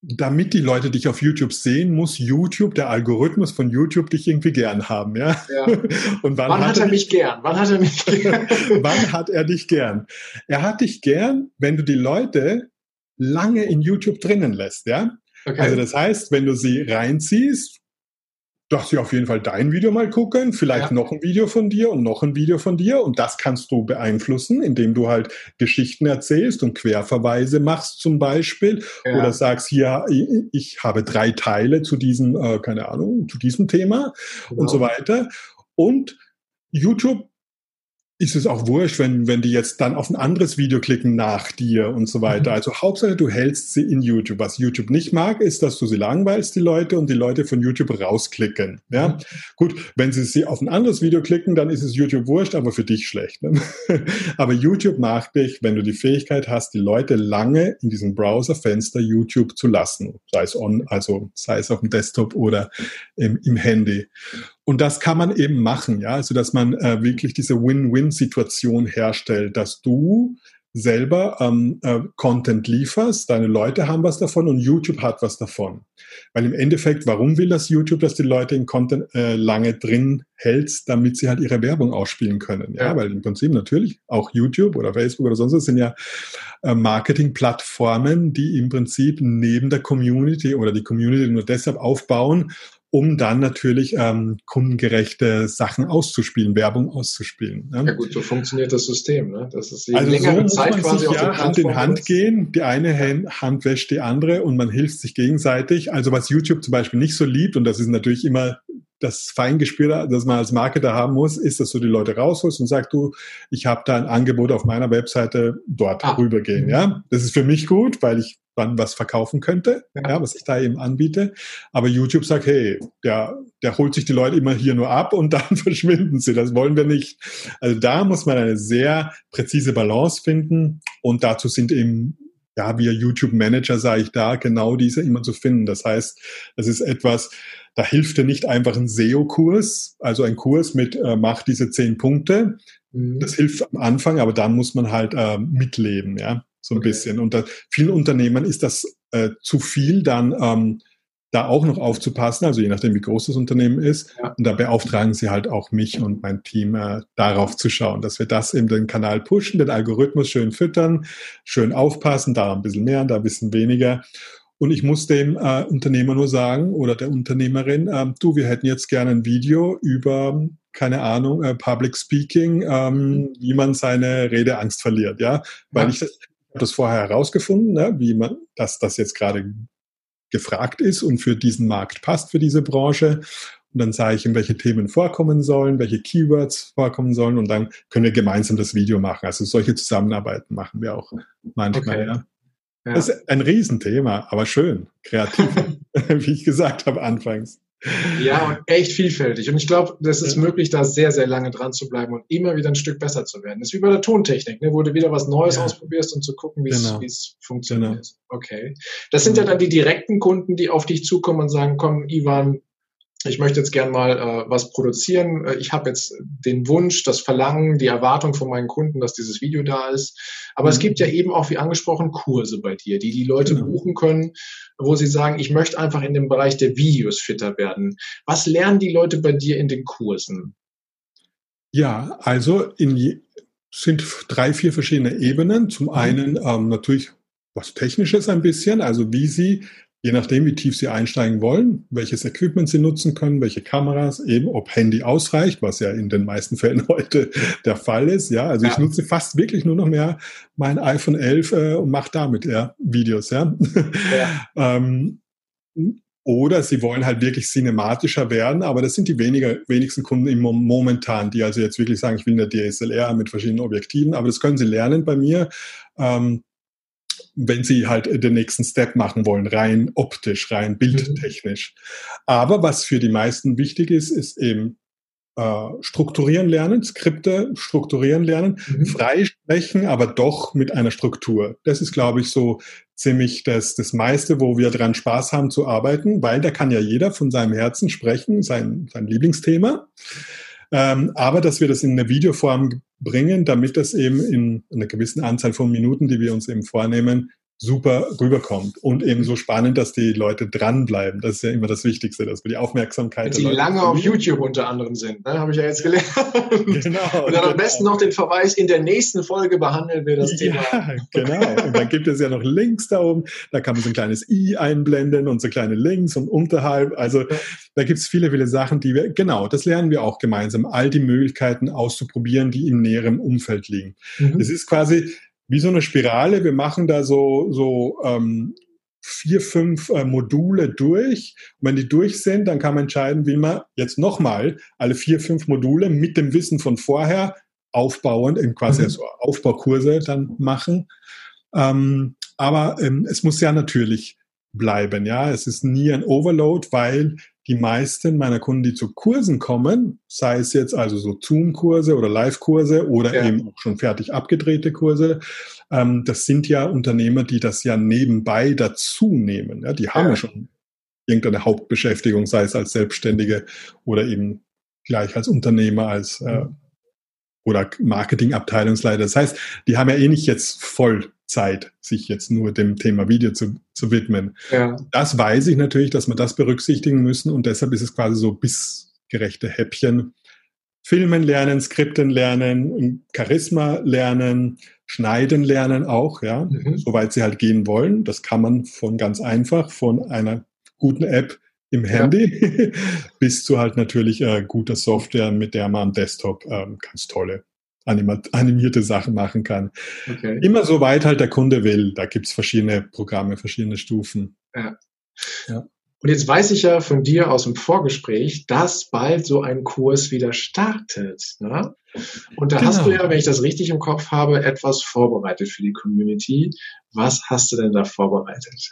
damit die Leute dich auf YouTube sehen, muss YouTube, der Algorithmus von YouTube, dich irgendwie gern haben, ja. ja. Und wann, wann hat, er mich gern? Wann hat er mich gern? wann hat er dich gern? Er hat dich gern, wenn du die Leute lange in YouTube drinnen lässt, ja. Okay. Also das heißt, wenn du sie reinziehst, dass sie auf jeden Fall dein Video mal gucken, vielleicht ja. noch ein Video von dir und noch ein Video von dir und das kannst du beeinflussen, indem du halt Geschichten erzählst und Querverweise machst zum Beispiel ja. oder sagst hier, ich habe drei Teile zu diesem, äh, keine Ahnung, zu diesem Thema genau. und so weiter. Und YouTube ist es auch wurscht, wenn, wenn die jetzt dann auf ein anderes Video klicken nach dir und so weiter. Mhm. Also Hauptsache, du hältst sie in YouTube. Was YouTube nicht mag, ist, dass du sie langweilst, die Leute, und die Leute von YouTube rausklicken. Ja, mhm. gut, wenn sie sie auf ein anderes Video klicken, dann ist es YouTube wurscht, aber für dich schlecht. Ne? aber YouTube mag dich, wenn du die Fähigkeit hast, die Leute lange in diesem Browserfenster YouTube zu lassen. Sei es on, also sei es auf dem Desktop oder im, im Handy. Und das kann man eben machen, ja, also dass man äh, wirklich diese Win-Win-Situation herstellt, dass du selber ähm, äh, Content lieferst, deine Leute haben was davon und YouTube hat was davon. Weil im Endeffekt, warum will das YouTube, dass die Leute in Content äh, lange drin hältst, damit sie halt ihre Werbung ausspielen können? Ja, ja. weil im Prinzip natürlich auch YouTube oder Facebook oder sonst was sind ja äh, Marketing-Plattformen, die im Prinzip neben der Community oder die Community nur deshalb aufbauen, um dann natürlich ähm, kundengerechte Sachen auszuspielen, Werbung auszuspielen. Ne? Ja gut, so funktioniert das System. Ne? Das ist also so muss Zeit man quasi sich ja Hand in Hand gehen. Die eine Hand wäscht die andere und man hilft sich gegenseitig. Also was YouTube zum Beispiel nicht so liebt, und das ist natürlich immer das Feingespür, das man als Marketer haben muss, ist, dass du die Leute rausholst und sagst, du, ich habe da ein Angebot auf meiner Webseite, dort ah. rübergehen. Mhm. Ja, das ist für mich gut, weil ich dann was verkaufen könnte, ja. ja. was ich da eben anbiete. Aber YouTube sagt, hey, der, der holt sich die Leute immer hier nur ab und dann verschwinden sie. Das wollen wir nicht. Also da muss man eine sehr präzise Balance finden und dazu sind eben ja, wir YouTube-Manager, sage ich da, genau diese immer zu finden. Das heißt, das ist etwas, da hilft dir nicht einfach ein SEO-Kurs, also ein Kurs mit äh, mach diese zehn Punkte. Mhm. Das hilft am Anfang, aber dann muss man halt äh, mitleben, ja, so ein okay. bisschen. Und da, vielen Unternehmen ist das äh, zu viel, dann ähm, da auch noch aufzupassen, also je nachdem, wie groß das Unternehmen ist. Ja. Und da beauftragen sie halt auch mich und mein Team äh, darauf zu schauen, dass wir das eben den Kanal pushen, den Algorithmus schön füttern, schön aufpassen, da ein bisschen mehr, da ein bisschen weniger. Und ich muss dem äh, Unternehmer nur sagen oder der Unternehmerin, äh, du, wir hätten jetzt gerne ein Video über, keine Ahnung, äh, Public Speaking, ähm, wie man seine Redeangst verliert, ja, weil ja. ich das, das vorher herausgefunden, ne, wie man, dass das jetzt gerade gefragt ist und für diesen Markt passt, für diese Branche. Und dann sage ich ihm, welche Themen vorkommen sollen, welche Keywords vorkommen sollen und dann können wir gemeinsam das Video machen. Also solche Zusammenarbeiten machen wir auch manchmal, okay. ja. Ja. Das ist ein Riesenthema, aber schön, kreativ, wie ich gesagt habe anfangs. Ja, und echt vielfältig. Und ich glaube, das ist möglich, da sehr, sehr lange dran zu bleiben und immer wieder ein Stück besser zu werden. Das ist wie bei der Tontechnik, ne, wo du wieder was Neues ja. ausprobierst und zu gucken, wie genau. es funktioniert. Genau. Okay. Das sind ja dann die direkten Kunden, die auf dich zukommen und sagen, komm, Ivan, ich möchte jetzt gern mal äh, was produzieren. Äh, ich habe jetzt den Wunsch, das Verlangen, die Erwartung von meinen Kunden, dass dieses Video da ist. Aber mhm. es gibt ja eben auch, wie angesprochen, Kurse bei dir, die die Leute genau. buchen können, wo sie sagen, ich möchte einfach in dem Bereich der Videos fitter werden. Was lernen die Leute bei dir in den Kursen? Ja, also in sind drei, vier verschiedene Ebenen. Zum mhm. einen ähm, natürlich was Technisches ein bisschen, also wie sie je nachdem, wie tief Sie einsteigen wollen, welches Equipment Sie nutzen können, welche Kameras, eben ob Handy ausreicht, was ja in den meisten Fällen heute der Fall ist. Ja, also ja. ich nutze fast wirklich nur noch mehr mein iPhone 11 äh, und mache damit ja Videos. Ja. ja. ähm, oder sie wollen halt wirklich cinematischer werden, aber das sind die weniger, wenigsten Kunden momentan, die also jetzt wirklich sagen, ich will eine DSLR mit verschiedenen Objektiven, aber das können sie lernen bei mir. Ähm, wenn sie halt den nächsten Step machen wollen, rein optisch, rein bildtechnisch. Mhm. Aber was für die meisten wichtig ist, ist eben äh, strukturieren lernen, Skripte strukturieren lernen, mhm. frei sprechen, aber doch mit einer Struktur. Das ist, glaube ich, so ziemlich das, das meiste, wo wir dran Spaß haben zu arbeiten, weil da kann ja jeder von seinem Herzen sprechen, sein, sein Lieblingsthema. Ähm, aber dass wir das in eine Videoform bringen, damit das eben in einer gewissen Anzahl von Minuten, die wir uns eben vornehmen, super rüberkommt und eben so spannend, dass die Leute dranbleiben. Das ist ja immer das Wichtigste, dass wir die Aufmerksamkeit. Die lange auf YouTube unter anderem sind, ne? habe ich ja jetzt gelernt. Genau. Und dann am besten noch den Verweis, in der nächsten Folge behandeln wir das ja, Thema. genau. Und dann gibt es ja noch Links da oben, da kann man so ein kleines i einblenden und so kleine Links und unterhalb. Also da gibt es viele, viele Sachen, die wir, genau, das lernen wir auch gemeinsam, all die Möglichkeiten auszuprobieren, die im näheren Umfeld liegen. Mhm. Es ist quasi, wie so eine Spirale. Wir machen da so, so ähm, vier, fünf äh, Module durch. Und wenn die durch sind, dann kann man entscheiden, wie man jetzt nochmal alle vier, fünf Module mit dem Wissen von vorher aufbauend, eben quasi mhm. so Aufbaukurse dann machen. Ähm, aber ähm, es muss ja natürlich bleiben, ja. Es ist nie ein Overload, weil die meisten meiner Kunden, die zu Kursen kommen, sei es jetzt also so Zoom-Kurse oder Live-Kurse oder ja. eben auch schon fertig abgedrehte Kurse, ähm, das sind ja Unternehmer, die das ja nebenbei dazu nehmen. Ja? Die haben ja. schon irgendeine Hauptbeschäftigung, sei es als Selbstständige oder eben gleich als Unternehmer, als äh, mhm. oder Marketingabteilungsleiter. Das heißt, die haben ja eh nicht jetzt voll Zeit, sich jetzt nur dem Thema Video zu, zu widmen. Ja. Das weiß ich natürlich, dass wir das berücksichtigen müssen und deshalb ist es quasi so bissgerechte Häppchen. Filmen lernen, Skripten lernen, Charisma lernen, Schneiden lernen auch, ja, mhm. soweit sie halt gehen wollen. Das kann man von ganz einfach, von einer guten App im Handy ja. bis zu halt natürlich äh, guter Software, mit der man am Desktop ähm, ganz tolle animierte Sachen machen kann. Okay. Immer so weit halt der Kunde will. Da gibt es verschiedene Programme, verschiedene Stufen. Ja. ja. Und jetzt weiß ich ja von dir aus dem Vorgespräch, dass bald so ein Kurs wieder startet. Ne? Und da genau. hast du genau. ja, wenn ich das richtig im Kopf habe, etwas vorbereitet für die Community. Was hast du denn da vorbereitet?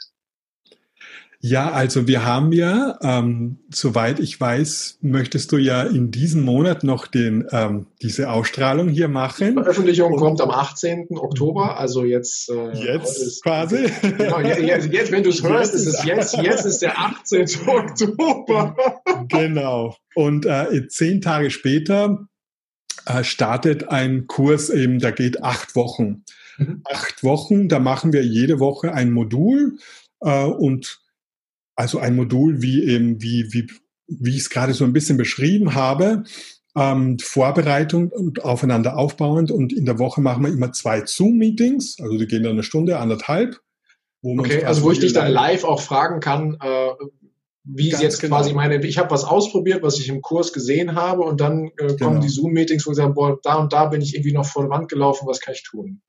Ja, also wir haben ja, ähm, soweit ich weiß, möchtest du ja in diesem Monat noch den, ähm, diese Ausstrahlung hier machen. Die Veröffentlichung Und, kommt am 18. Oktober, also jetzt. Äh, jetzt ist, quasi. Genau, jetzt, jetzt wenn du es hörst, ist es jetzt, jetzt ist der 18. Oktober. Genau. Und äh, zehn Tage später äh, startet ein Kurs eben, der geht acht Wochen. Mhm. Acht Wochen, da machen wir jede Woche ein Modul äh, und also ein Modul, wie eben, wie, wie, wie ich es gerade so ein bisschen beschrieben habe, ähm, Vorbereitung und aufeinander aufbauend. Und in der Woche machen wir immer zwei Zoom-Meetings, also die gehen dann eine Stunde, anderthalb. Wo okay, also wo ich dich dann live auch fragen kann, äh, wie es jetzt genau. quasi meine, ich habe was ausprobiert, was ich im Kurs gesehen habe und dann äh, kommen genau. die Zoom-Meetings, wo ich sage, boah, da und da bin ich irgendwie noch vor der Wand gelaufen, was kann ich tun?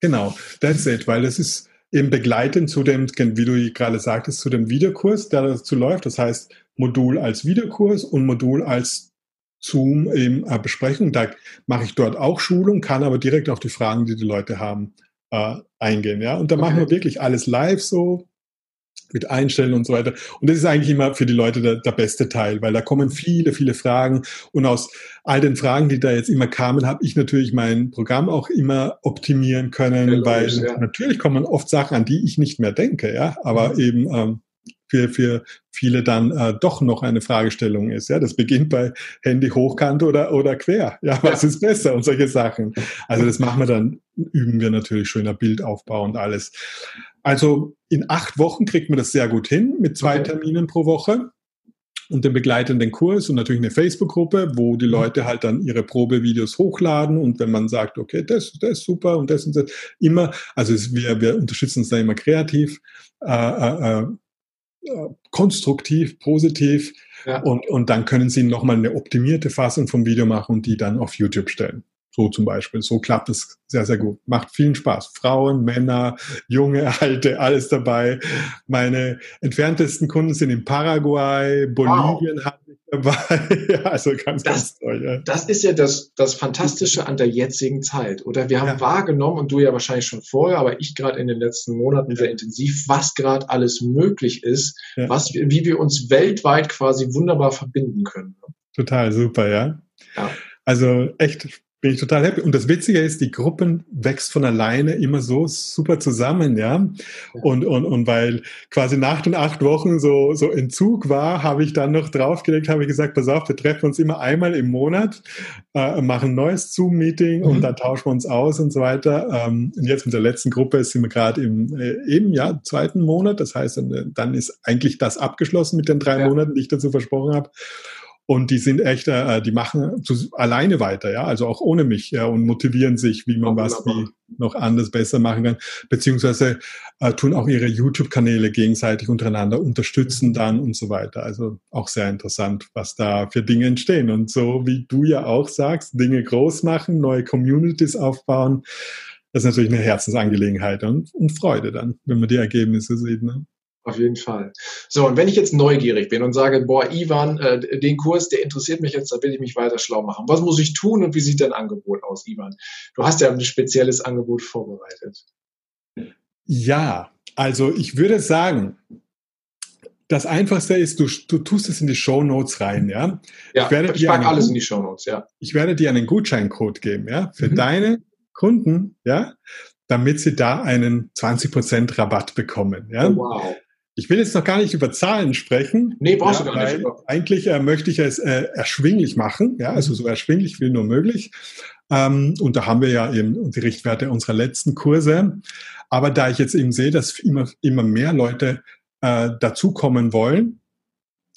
Genau, that's it, weil das ist, eben begleiten zu dem, wie du gerade sagtest, zu dem Videokurs, der dazu läuft. Das heißt, Modul als Videokurs und Modul als Zoom eben äh, Besprechung. Da mache ich dort auch Schulung, kann aber direkt auf die Fragen, die die Leute haben, äh, eingehen. Ja, und da okay. machen wir wirklich alles live so mit Einstellen und so weiter. Und das ist eigentlich immer für die Leute der, der beste Teil, weil da kommen viele, viele Fragen. Und aus all den Fragen, die da jetzt immer kamen, habe ich natürlich mein Programm auch immer optimieren können, ja, weil ja. natürlich kommen oft Sachen, an die ich nicht mehr denke, ja, aber mhm. eben ähm, für, für viele dann äh, doch noch eine Fragestellung ist. Ja, das beginnt bei Handy hochkant oder, oder quer. Ja, was ja. ist besser und solche Sachen. Also das machen wir dann, üben wir natürlich schöner Bildaufbau und alles. Also in acht Wochen kriegt man das sehr gut hin mit zwei okay. Terminen pro Woche und den begleitenden Kurs und natürlich eine Facebook-Gruppe, wo die mhm. Leute halt dann ihre Probevideos hochladen und wenn man sagt, okay, das, das ist super und das und das, immer, also es, wir, wir unterstützen uns da immer kreativ, äh, äh, äh, konstruktiv, positiv ja. und, und dann können sie nochmal eine optimierte Fassung vom Video machen und die dann auf YouTube stellen. So zum Beispiel. So klappt es sehr, sehr gut. Macht vielen Spaß. Frauen, Männer, junge, alte, alles dabei. Meine entferntesten Kunden sind in Paraguay, Bolivien wow. habe ich dabei. ja, also ganz, das, ganz toll. Ja. Das ist ja das, das Fantastische an der jetzigen Zeit. Oder wir haben ja. wahrgenommen, und du ja wahrscheinlich schon vorher, aber ich gerade in den letzten Monaten sehr intensiv, was gerade alles möglich ist, was, wie wir uns weltweit quasi wunderbar verbinden können. Total super, ja. Ja. Also echt bin ich total happy. Und das Witzige ist, die Gruppen wächst von alleine immer so super zusammen, ja. Und, und, und weil quasi nach den acht Wochen so, so Entzug war, habe ich dann noch draufgelegt, habe ich gesagt, pass auf, wir treffen uns immer einmal im Monat, äh, machen ein neues Zoom-Meeting mhm. und dann tauschen wir uns aus und so weiter. Ähm, und jetzt mit der letzten Gruppe sind wir gerade im äh, eben, ja, zweiten Monat. Das heißt, dann, dann ist eigentlich das abgeschlossen mit den drei ja. Monaten, die ich dazu versprochen habe. Und die sind echt, äh, die machen zu, alleine weiter, ja, also auch ohne mich, ja, und motivieren sich, wie man was wie noch anders besser machen kann, beziehungsweise äh, tun auch ihre YouTube-Kanäle gegenseitig untereinander unterstützen dann und so weiter. Also auch sehr interessant, was da für Dinge entstehen. Und so wie du ja auch sagst, Dinge groß machen, neue Communities aufbauen, das ist natürlich eine Herzensangelegenheit und, und Freude dann, wenn man die Ergebnisse sieht. Ne? Auf jeden Fall. So, und wenn ich jetzt neugierig bin und sage, boah, Ivan, äh, den Kurs, der interessiert mich jetzt, da will ich mich weiter schlau machen. Was muss ich tun und wie sieht dein Angebot aus, Ivan? Du hast ja ein spezielles Angebot vorbereitet. Ja, also ich würde sagen, das Einfachste ist, du, du tust es in die Show Notes rein, ja? Ja, ich, werde ich packe alles in die Show Notes, ja. Ich werde dir einen Gutscheincode geben, ja, für mhm. deine Kunden, ja, damit sie da einen 20% Rabatt bekommen, ja. Oh, wow. Ich will jetzt noch gar nicht über Zahlen sprechen. Nee, brauchst ja, du gar nicht. Eigentlich äh, möchte ich es äh, erschwinglich machen, ja, also so erschwinglich wie nur möglich. Ähm, und da haben wir ja eben die Richtwerte unserer letzten Kurse. Aber da ich jetzt eben sehe, dass immer, immer mehr Leute äh, dazukommen wollen,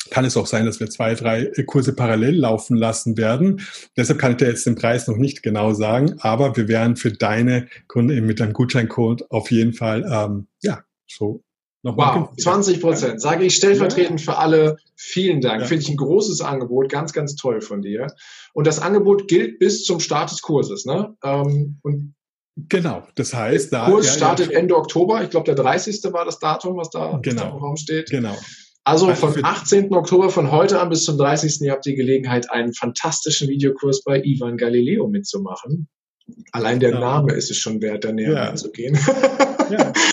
kann es auch sein, dass wir zwei, drei Kurse parallel laufen lassen werden. Deshalb kann ich dir jetzt den Preis noch nicht genau sagen, aber wir werden für deine Kunden eben mit einem Gutscheincode auf jeden Fall ähm, ja so Nochmal wow, 20 Prozent. Sage ich stellvertretend ja. für alle. Vielen Dank. Ja. Finde ich ein großes Angebot. Ganz, ganz toll von dir. Und das Angebot gilt bis zum Start des Kurses. Ne? Ähm, und genau. Das heißt, der Kurs ja, startet Ende Oktober. Ich glaube, der 30. war das Datum, was da, genau. da im Raum steht. Genau. Also, also von 18. Oktober von heute an bis zum 30. Ihr habt die Gelegenheit, einen fantastischen Videokurs bei Ivan Galileo mitzumachen. Allein der genau. Name ist es schon wert, da näher ja. reinzugehen. Ja.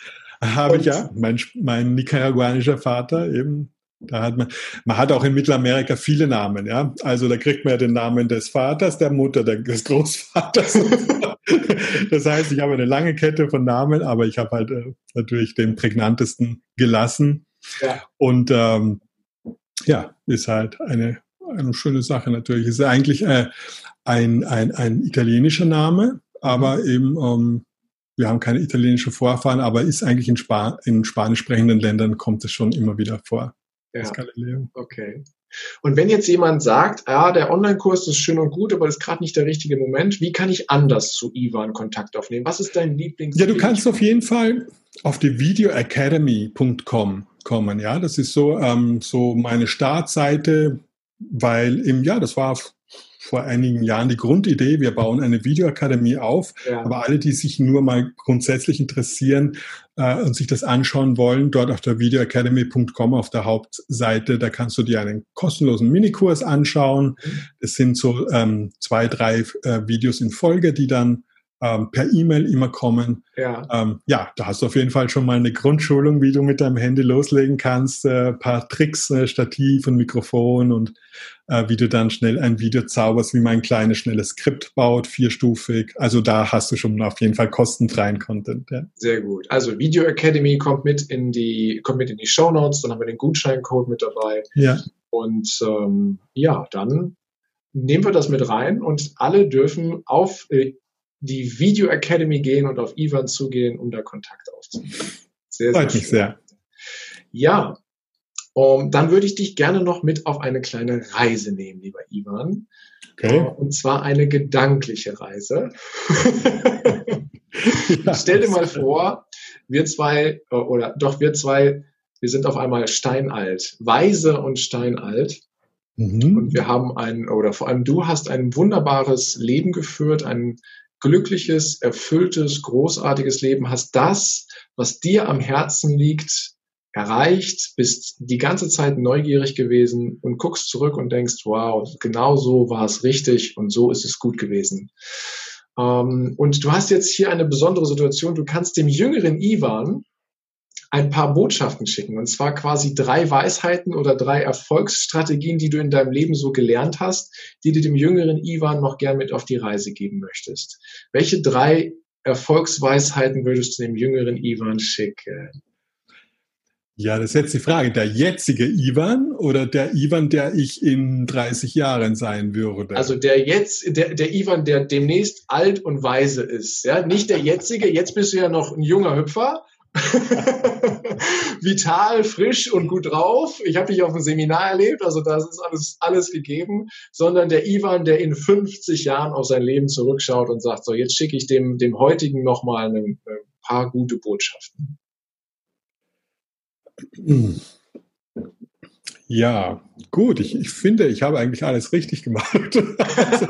Habe ich ja. Mein, mein nicaraguanischer Vater eben. Da hat man, man hat auch in Mittelamerika viele Namen, ja. Also da kriegt man ja den Namen des Vaters, der Mutter, des Großvaters. das heißt, ich habe eine lange Kette von Namen, aber ich habe halt äh, natürlich den prägnantesten gelassen. Ja. Und ähm, ja, ist halt eine, eine schöne Sache natürlich. Ist eigentlich äh, ein, ein, ein italienischer Name, aber mhm. eben ähm, wir haben keine italienische Vorfahren, aber ist eigentlich in, Span in spanisch sprechenden Ländern kommt es schon immer wieder vor. Ja. Okay. Und wenn jetzt jemand sagt, ja, der Online-Kurs ist schön und gut, aber das ist gerade nicht der richtige Moment, wie kann ich anders zu Ivan Kontakt aufnehmen? Was ist dein Lieblings? Ja, du kannst auf jeden Fall auf die videoacademy.com kommen. Ja, das ist so, ähm, so meine Startseite, weil im, ja, das war vor einigen Jahren die Grundidee, wir bauen eine Videoakademie auf, ja. aber alle, die sich nur mal grundsätzlich interessieren äh, und sich das anschauen wollen, dort auf der videoacademy.com auf der Hauptseite, da kannst du dir einen kostenlosen Minikurs anschauen. Mhm. Es sind so ähm, zwei, drei äh, Videos in Folge, die dann ähm, per E-Mail immer kommen. Ja. Ähm, ja, da hast du auf jeden Fall schon mal eine Grundschulung, wie du mit deinem Handy loslegen kannst, äh, paar Tricks, äh, Stativ und Mikrofon und äh, wie du dann schnell ein Video zauberst, wie man ein kleines, schnelles Skript baut, vierstufig. Also da hast du schon auf jeden Fall kostenfreien Content. Ja. Sehr gut. Also Video Academy kommt mit in die, kommt mit in die Show Notes, dann haben wir den Gutscheincode mit dabei. Ja. Und ähm, ja, dann nehmen wir das mit rein und alle dürfen auf äh, die Video Academy gehen und auf Ivan zugehen, um da Kontakt aufzunehmen. Sehr, Freut mich sehr. Ja, um, dann würde ich dich gerne noch mit auf eine kleine Reise nehmen, lieber Ivan. Okay. Uh, und zwar eine gedankliche Reise. ja, Stell dir mal vor, wir zwei, äh, oder doch wir zwei, wir sind auf einmal steinalt, weise und steinalt. Mhm. Und wir haben ein, oder vor allem du hast ein wunderbares Leben geführt, ein glückliches, erfülltes, großartiges Leben, hast das, was dir am Herzen liegt, erreicht, bist die ganze Zeit neugierig gewesen und guckst zurück und denkst, wow, genau so war es richtig und so ist es gut gewesen. Ähm, und du hast jetzt hier eine besondere Situation. Du kannst dem jüngeren Ivan ein paar Botschaften schicken. Und zwar quasi drei Weisheiten oder drei Erfolgsstrategien, die du in deinem Leben so gelernt hast, die du dem jüngeren Ivan noch gern mit auf die Reise geben möchtest. Welche drei Erfolgsweisheiten würdest du dem jüngeren Ivan schicken? Ja, das ist jetzt die Frage. Der jetzige Ivan oder der Ivan, der ich in 30 Jahren sein würde? Also der jetzt, der, der Ivan, der demnächst alt und weise ist. Ja, nicht der jetzige. Jetzt bist du ja noch ein junger Hüpfer. Vital, frisch und gut drauf. Ich habe dich auf dem Seminar erlebt, also das ist alles, alles gegeben, sondern der Ivan, der in 50 Jahren auf sein Leben zurückschaut und sagt, so jetzt schicke ich dem, dem heutigen nochmal ein paar gute Botschaften. Ja, gut. Ich, ich finde, ich habe eigentlich alles richtig gemacht. also,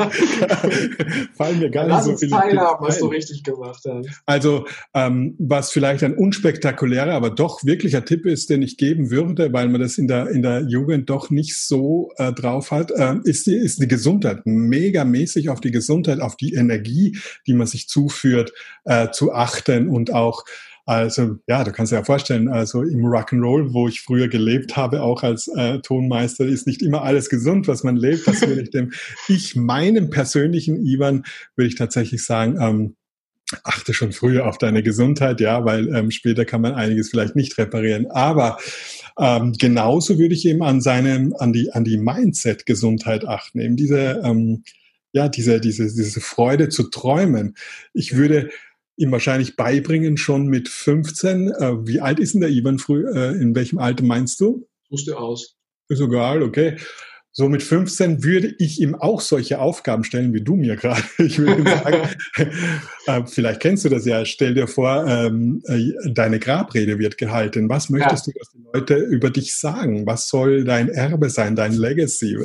fallen mir gar Lass nicht so viele teilhaben, was du richtig gemacht hast. Also, ähm, was vielleicht ein unspektakulärer, aber doch wirklicher Tipp ist, den ich geben würde, weil man das in der, in der Jugend doch nicht so äh, drauf hat, äh, ist, die, ist die Gesundheit. Megamäßig auf die Gesundheit, auf die Energie, die man sich zuführt, äh, zu achten und auch also ja, du kannst dir ja vorstellen, also im Rock'n'Roll, wo ich früher gelebt habe, auch als äh, Tonmeister, ist nicht immer alles gesund, was man lebt. Das würde ich dem, ich meinem persönlichen Ivan, würde ich tatsächlich sagen, ähm, achte schon früher auf deine Gesundheit, ja, weil ähm, später kann man einiges vielleicht nicht reparieren. Aber ähm, genauso würde ich eben an seinem, an die, an die Mindset-Gesundheit achten, eben diese, ähm, ja, diese, diese, diese Freude zu träumen. Ich würde ihm wahrscheinlich beibringen, schon mit 15. Äh, wie alt ist denn der Ivan früh? Äh, in welchem Alter meinst du? Suchst du aus. Ist egal, okay. So mit 15 würde ich ihm auch solche Aufgaben stellen, wie du mir gerade. Ich würde ihm sagen, äh, vielleicht kennst du das ja, stell dir vor, ähm, äh, deine Grabrede wird gehalten. Was möchtest ja. du, dass die Leute über dich sagen? Was soll dein Erbe sein, dein Legacy?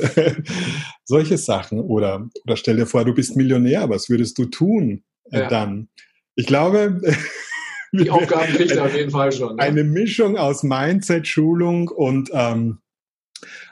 solche Sachen. Oder, oder stell dir vor, du bist Millionär, was würdest du tun äh, ja. dann? Ich glaube, die Aufgaben kriegt er auf jeden Fall schon. Ne? Eine Mischung aus Mindset, Schulung und ähm,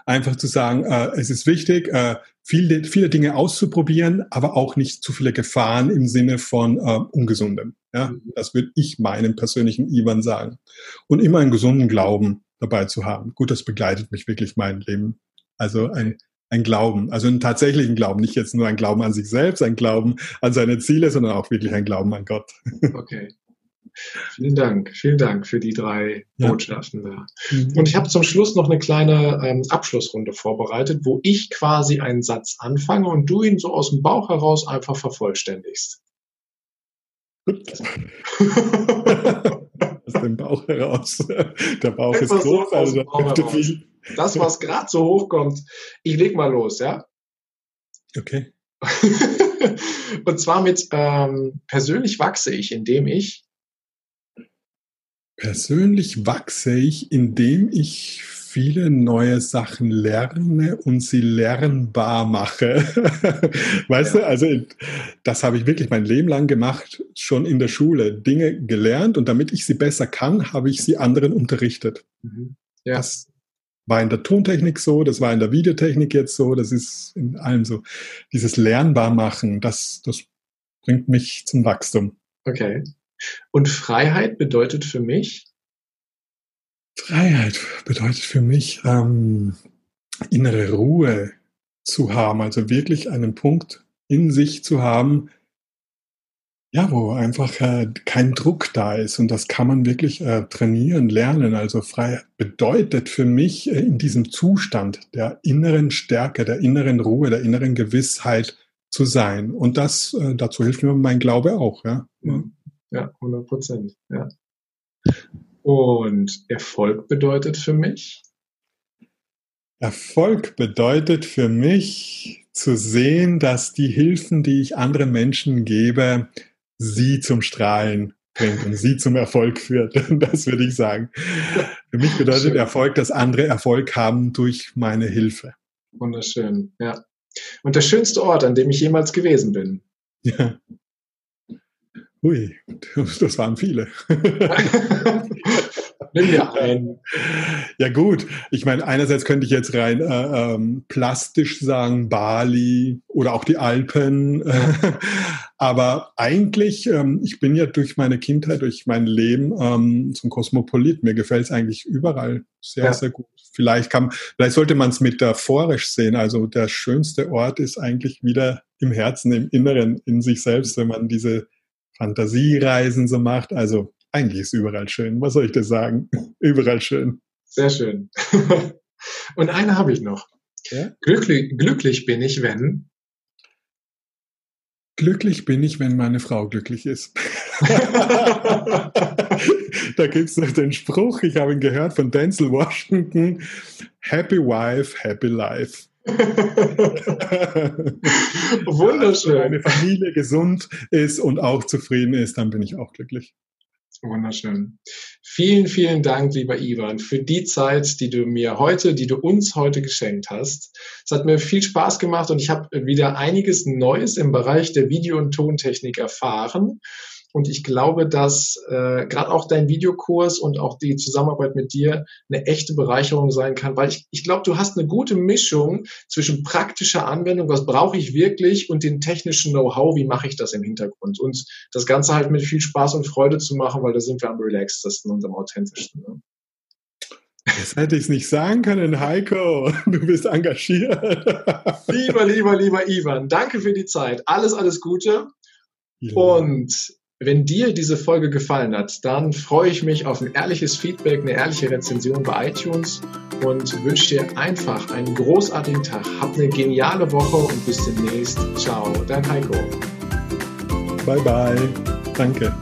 einfach zu sagen, äh, es ist wichtig, äh, viele, viele Dinge auszuprobieren, aber auch nicht zu viele Gefahren im Sinne von äh, Ungesundem. Ja? Mhm. Das würde ich meinem persönlichen Ivan sagen. Und immer einen gesunden Glauben dabei zu haben. Gut, das begleitet mich wirklich mein Leben. Also ein ein Glauben, also einen tatsächlichen Glauben, nicht jetzt nur ein Glauben an sich selbst, ein Glauben an seine Ziele, sondern auch wirklich ein Glauben an Gott. Okay. Vielen Dank, vielen Dank für die drei ja. Botschaften da. Mhm. Und ich habe zum Schluss noch eine kleine ähm, Abschlussrunde vorbereitet, wo ich quasi einen Satz anfange und du ihn so aus dem Bauch heraus einfach vervollständigst. Gut. aus dem Bauch heraus. Der Bauch ist groß, also da dürfte viel. Das, was gerade so hochkommt. Ich leg mal los, ja? Okay. Und zwar mit ähm, persönlich wachse ich, indem ich persönlich wachse ich, indem ich viele neue Sachen lerne und sie lernbar mache. weißt ja. du, also das habe ich wirklich mein Leben lang gemacht, schon in der Schule, Dinge gelernt und damit ich sie besser kann, habe ich sie anderen unterrichtet. Mhm. Ja. Das war in der Tontechnik so, das war in der Videotechnik jetzt so, das ist in allem so. Dieses lernbar machen, das, das bringt mich zum Wachstum. Okay. Und Freiheit bedeutet für mich, Freiheit bedeutet für mich ähm, innere Ruhe zu haben, also wirklich einen Punkt in sich zu haben, ja, wo einfach äh, kein Druck da ist und das kann man wirklich äh, trainieren, lernen. Also Freiheit bedeutet für mich äh, in diesem Zustand der inneren Stärke, der inneren Ruhe, der inneren Gewissheit zu sein. Und das äh, dazu hilft mir mein Glaube auch. Ja, ja 100 Prozent. Ja. Und Erfolg bedeutet für mich? Erfolg bedeutet für mich zu sehen, dass die Hilfen, die ich anderen Menschen gebe, sie zum Strahlen bringt und sie zum Erfolg führt. Das würde ich sagen. Für mich bedeutet Schön. Erfolg, dass andere Erfolg haben durch meine Hilfe. Wunderschön, ja. Und der schönste Ort, an dem ich jemals gewesen bin. Ja. Ui, das waren viele. Nimm dir ein. Ja gut, ich meine, einerseits könnte ich jetzt rein äh, ähm, plastisch sagen Bali oder auch die Alpen, aber eigentlich, ähm, ich bin ja durch meine Kindheit, durch mein Leben ähm, zum Kosmopolit. Mir gefällt es eigentlich überall sehr, ja. sehr gut. Vielleicht kann, vielleicht sollte man es metaphorisch sehen. Also der schönste Ort ist eigentlich wieder im Herzen, im Inneren, in sich selbst, wenn man diese Fantasiereisen so macht. Also eigentlich ist überall schön. Was soll ich dir sagen? überall schön. Sehr schön. Und eine habe ich noch. Ja? Glücklich, glücklich bin ich, wenn. Glücklich bin ich, wenn meine Frau glücklich ist. da gibt es noch den Spruch, ich habe ihn gehört von Denzel Washington, Happy Wife, Happy Life. Wunderschön. Wenn meine Familie gesund ist und auch zufrieden ist, dann bin ich auch glücklich. Wunderschön. Vielen, vielen Dank, lieber Ivan, für die Zeit, die du mir heute, die du uns heute geschenkt hast. Es hat mir viel Spaß gemacht und ich habe wieder einiges Neues im Bereich der Video- und Tontechnik erfahren. Und ich glaube, dass äh, gerade auch dein Videokurs und auch die Zusammenarbeit mit dir eine echte Bereicherung sein kann, weil ich, ich glaube, du hast eine gute Mischung zwischen praktischer Anwendung, was brauche ich wirklich, und den technischen Know-how, wie mache ich das im Hintergrund. Und das Ganze halt mit viel Spaß und Freude zu machen, weil da sind wir am relaxtesten und am authentischsten. Ne? Das hätte ich nicht sagen können, Heiko. Du bist engagiert. lieber, lieber, lieber Ivan, danke für die Zeit. Alles, alles Gute. Ja. Und wenn dir diese Folge gefallen hat, dann freue ich mich auf ein ehrliches Feedback, eine ehrliche Rezension bei iTunes und wünsche dir einfach einen großartigen Tag. Hab eine geniale Woche und bis demnächst. Ciao, dein Heiko. Bye bye. Danke.